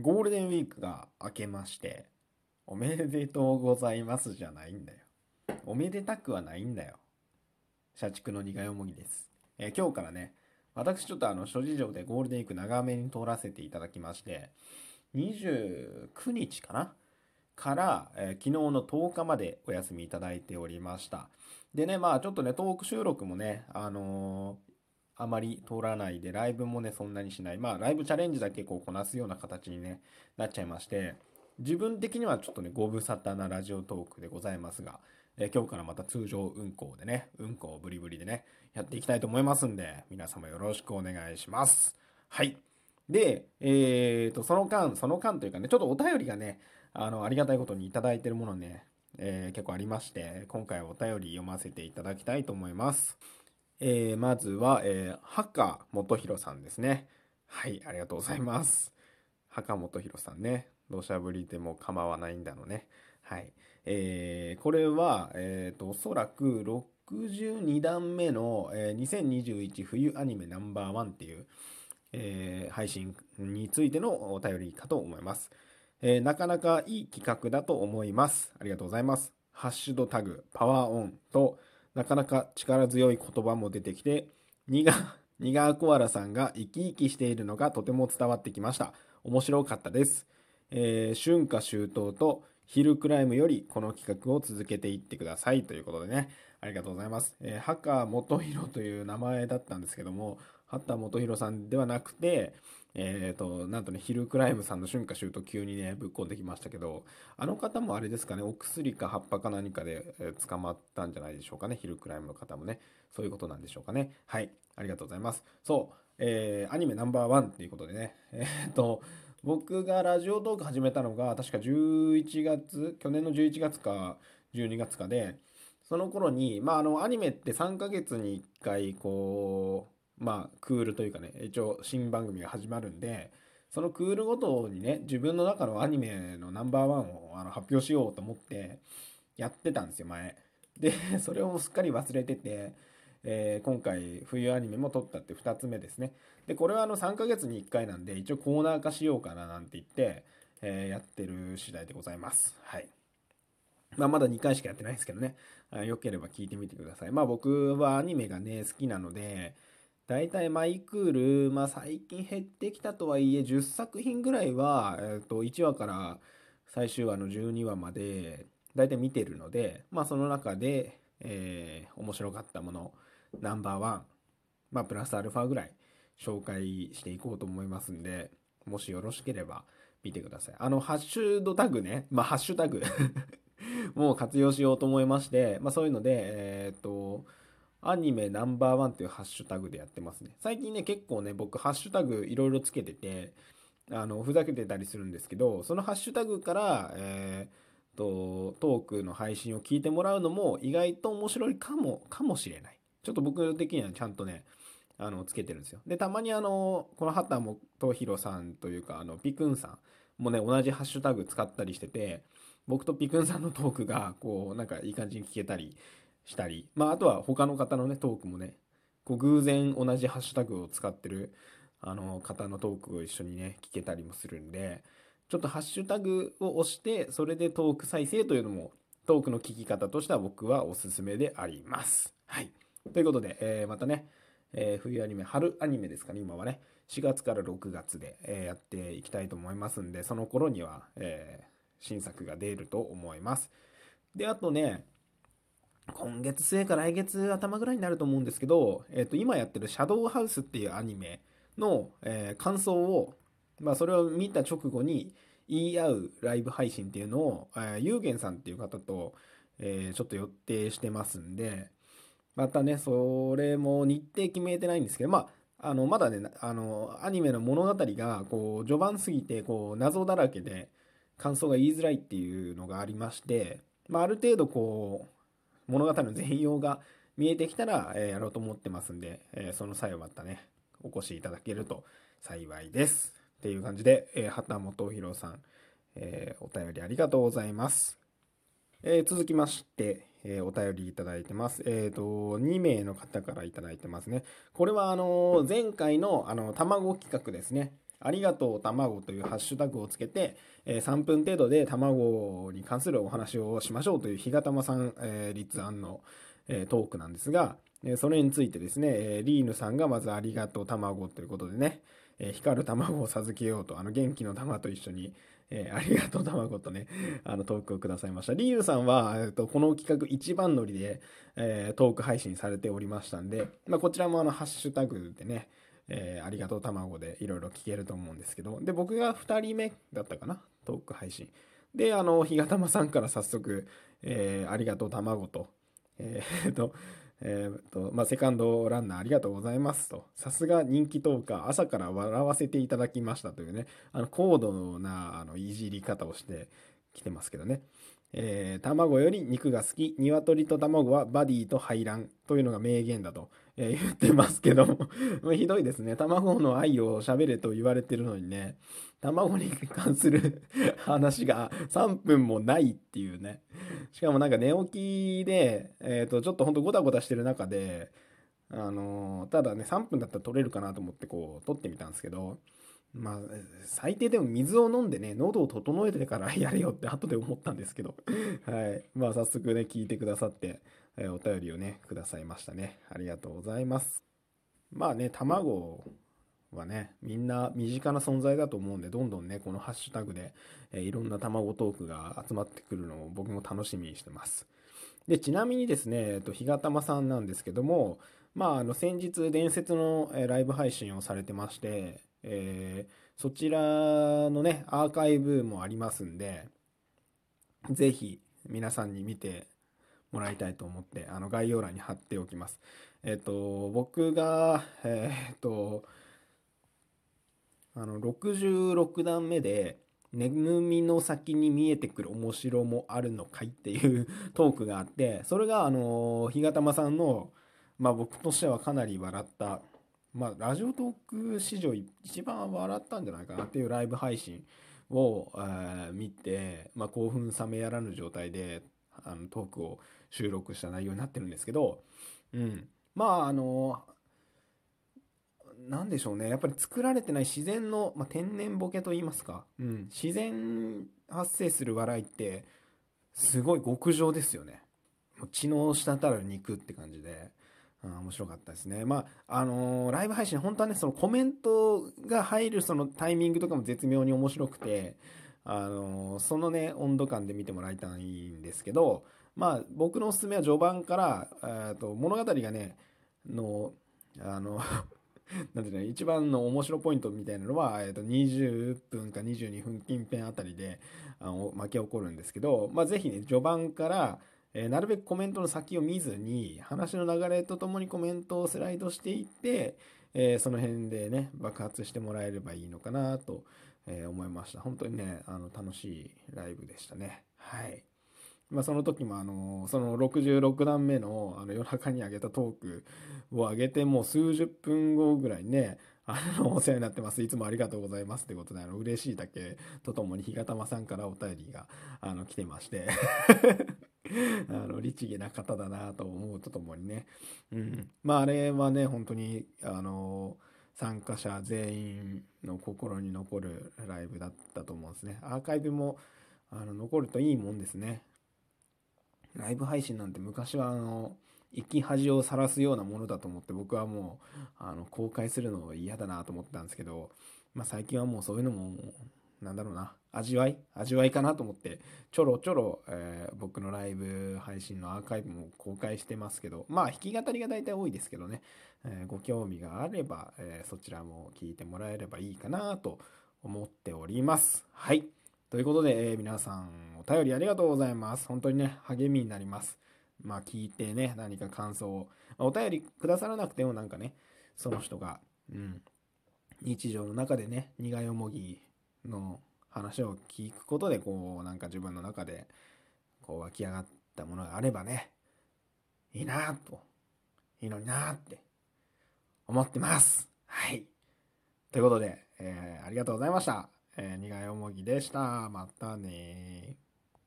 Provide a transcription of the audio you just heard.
ゴールデンウィークが明けまして、おめでとうございますじゃないんだよ。おめでたくはないんだよ。社畜の苦いもぎです。えー今日からね、私ちょっとあの諸事情でゴールデンウィーク長めに通らせていただきまして、29日かな？から、えー昨日の10日までお休みいただいておりました。でね、まあちょっとね、トーク収録もね、あのあまり通らないで、ライブもね、そんなにしない。まあ、ライブチャレンジだけこうこなすような形にね、なっちゃいまして、自分的にはちょっとね、ご無沙汰なラジオトークでございますが、えー今日からまた通常運行でね、運行ブリブリでね、やっていきたいと思いますんで、皆様よろしくお願いします。はい。で、えーと、その間、その間というかね、ちょっとお便りがね、あの、ありがたいことにいただいてるものね、えー結構ありまして、今回お便り読ませていただきたいと思います。えーまずは、えー、ハカ元弘さんですね。はい、ありがとうございます。ハカ元弘さんね。土砂降りでも構わないんだのね。はい。えーこれは、えっ、と、おそらく62段目の、えー2021冬アニメナンバーワンっていう、えー配信についてのお便りかと思います。えーなかなかいい企画だと思います。ありがとうございます。ハッシュドタグ、パワーオンと、なかなか力強い言葉も出てきて、ニガ、ニガーコアラさんが生き生きしているのがとても伝わってきました。面白かったです。えー春夏秋冬とヒルクライムよりこの企画を続けていってくださいということでね、ありがとうございます。えー、ハカ元弘という名前だったんですけども、ハッタ元弘さんではなくて、えー、と、なんとね、ヒルクライムさんの春夏秋冬急にね、ぶっこんできましたけど、あの方もあれですかね、お薬か葉っぱか何かで、捕まったんじゃないでしょうかね、ヒルクライムの方もね、そういうことなんでしょうかね。はい、ありがとうございます。そう、えーアニメナンバーワンっていうことでね、えー、と、僕がラジオトーク始めたのが、確か11月、去年の11月か12月かで、その頃に、まあ、あの、アニメって3ヶ月に1回、こう、まあ、クールというかね、一応新番組が始まるんで、そのクールごとにね、自分の中のアニメのナンバーワンをあの発表しようと思ってやってたんですよ、前。で、それをすっかり忘れてて、えー今回冬アニメも撮ったって2つ目ですね。で、これはあの3ヶ月に1回なんで、一応コーナー化しようかななんて言って、えーやってる次第でございます。はい。まあ、まだ2回しかやってないですけどね。あよければ聞いてみてください。まあ僕はアニメがね、好きなので、だいたいマイクール、まあ最近減ってきたとはいえ、10作品ぐらいは、えっ、と、1話から最終話の12話まで、だいたい見てるので、まあその中で、えー面白かったもの、ナンバーワン、まあプラスアルファぐらい紹介していこうと思いますんで、もしよろしければ見てください。あの、ハッシュドタグね、まあハッシュタグ もう活用しようと思いまして、まあそういうので、えーっと、アニメナンバーワンっていうハッシュタグでやってますね。最近ね、結構ね、僕ハッシュタグいろいろつけてて、あの、ふざけてたりするんですけど、そのハッシュタグから、えーと、トークの配信を聞いてもらうのも意外と面白いかも、かもしれない。ちょっと僕的にはちゃんとね、あの、つけてるんですよ。で、たまにあの、この畑元弘さんというか、あの、ピクンさんもね、同じハッシュタグ使ったりしてて、僕とピクンさんのトークが、こう、なんかいい感じに聞けたりしたり、まあ、あとは他の方のね、トークもね、こう、偶然同じハッシュタグを使ってる、あの、方のトークを一緒にね、聞けたりもするんで、ちょっとハッシュタグを押して、それでトーク再生というのも、トークの聞き方としては僕はおすすめであります。はい。ということで、えーまたね、えー冬アニメ、春アニメですかね、今はね、4月から6月で、えーやっていきたいと思いますんで、その頃には、えー新作が出ると思います。で、あとね、今月末か来月頭ぐらいになると思うんですけど、えっ、と、今やってるシャドウハウスっていうアニメの、えー感想を、まあ、それを見た直後に言い合うライブ配信っていうのを、えー、ゆうげんさんっていう方と、えーちょっと予定してますんで、またね、それも日程決めてないんですけど、まあ、あの、まだね、あの、アニメの物語が、こう、序盤すぎて、こう、謎だらけで、感想が言いづらいっていうのがありまして、まあ、ある程度、こう、物語の全容が見えてきたら、えーやろうと思ってますんで、えーその際はまたね、お越しいただけると幸いです。っていう感じで、えー、畑本博さん、えーお便りありがとうございます。えー続きまして、えーお便りいただいてます。えっ、と、2名の方からいただいてますね。これは、あの、前回の、あの、卵企画ですね。ありがとう卵というハッシュタグをつけて、えー、3分程度で卵に関するお話をしましょうという日がたまさん、えー、立案の、えー、トークなんですが、えー、それについてですね、え、リーヌさんがまずありがとう卵ということでね、えー、光る卵を授けようと、あの元気の玉と一緒に、えー、ありがとう卵とね、あのトークをくださいました。リーヌさんは、えーと、この企画一番乗りで、えー、トーク配信されておりましたんで、まあ、こちらもあのハッシュタグでね、えー、ありがとう卵でいろいろ聞けると思うんですけど、で、僕が2人目だったかな、トーク配信。で、あの、日がたまさんから早速、えー、ありがとう卵と、えー、と、えー、と、まあ、セカンドランナーありがとうございますと。さすが人気トーカー、朝から笑わせていただきましたというね、あの、高度な、あの、いじり方をしてきてますけどね。えー、卵より肉が好き、鶏と卵はバディと排卵というのが名言だと、え、言ってますけども ひどいですね。卵の愛を喋れと言われてるのにね、卵に関する 話が3分もないっていうね。しかもなんか寝起きで、えっ、ー、と、ちょっとほんとゴタゴタしてる中で、あのただね、3分だったら撮れるかなと思ってこう、撮ってみたんですけど、まあ、最低でも水を飲んでね、喉を整えてから やれよって後で思ったんですけど、はい。まあ、早速ね、聞いてくださって、え、お便りをね、くださいましたね。ありがとうございます。まあね、卵はね、みんな身近な存在だと思うんで、どんどんね、このハッシュタグで、えー、いろんな卵トークが集まってくるのを僕も楽しみにしてます。で、ちなみにですね、えっと、ひがたまさんなんですけども、まあ、あの、先日伝説のライブ配信をされてまして、えー、そちらのね、アーカイブもありますんで、ぜひ皆さんに見てもらいたいと思って、あの概要欄に貼っておきます。えっ、と、僕が、えっ、と、あの、66段目で、眠みの先に見えてくる面白もあるのかいっていう トークがあって、それがあの、日がたまさんの、まあ僕としてはかなり笑ったまあ、ラジオトーク史上一番笑ったんじゃないかなっていうライブ配信を、え、見て、まあ、興奮冷めやらぬ状態であのトークを収録した内容になってるんですけど、うん。まあ、あの、なんでしょうね。やっぱり作られてない自然の、まあ、天然ボケと言いますか。うん。自然発生する笑いって、すごい極上ですよね。もう血の滴る肉って感じで。面白かったですね。まあ、あのー、ライブ配信、本当はね、そのコメントが入るそのタイミングとかも絶妙に面白くて、あのー、そのね、温度感で見てもらいたいんですけど、まあ、僕のおすすめは序盤から、えと物語がね、の、あの なんていうの、一番の面白ポイントみたいなのは、えっ、と、20分か22分近辺あたりで、あの、巻き起こるんですけど、まあ、ぜひね、序盤から、えー、なるべくコメントの先を見ずに、話の流れとともにコメントをスライドしていって、えー、その辺でね、爆発してもらえればいいのかなと、えー、思いました。本当にね、あの、楽しいライブでしたね。はい。まあ、その時もあの、その66段目のあの夜中に上げたトークを上げてもう数十分後ぐらいね、あの、お世話になってます。いつもありがとうございますってことで、あの、嬉しいだけとともに、ひがたまさんからお便りが、あの、来てまして あの、律儀な方だなと思うとともにね。うん。まあ、あれはね、本当に、あの、参加者全員の心に残るライブだったと思うんですね。アーカイブも、あの、残るといいもんですね。ライブ配信なんて昔は、あの、生き恥をさらすようなものだと思って僕はもうあの公開するの嫌だなと思ったんですけど、まあ、最近はもうそういうのもなんだろうな味わい味わいかなと思ってちょろちょろ、えー、僕のライブ配信のアーカイブも公開してますけどまあ弾き語りが大体多いですけどね、えー、ご興味があれば、えー、そちらも聞いてもらえればいいかなと思っております。はい。ということで、え皆さんお便りありがとうございます。本当にね励みになります。まあ聞いてね、何か感想を、ま、お便りくださらなくてもなんかね、その人が、うん、日常の中でね、苦いよもぎの話を聞くことで、こう、なんか自分の中で、こう湧き上がったものがあればね、いいなと、いいのになって思ってます。はい。ということで、えー、ありがとうございました。えー、苦い思いでした。またね